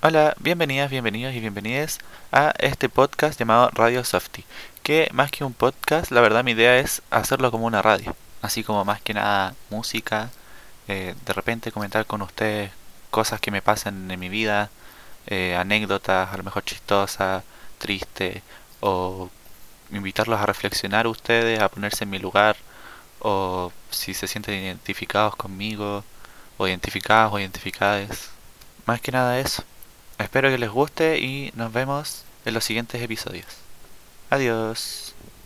Hola, bienvenidas, bienvenidos y bienvenidas a este podcast llamado Radio Softy, que más que un podcast, la verdad mi idea es hacerlo como una radio, así como más que nada música, eh, de repente comentar con ustedes cosas que me pasan en mi vida, eh, anécdotas, a lo mejor chistosas, tristes, o invitarlos a reflexionar ustedes, a ponerse en mi lugar, o si se sienten identificados conmigo, o identificadas o identificadas. Más que nada eso. Espero que les guste y nos vemos en los siguientes episodios. Adiós.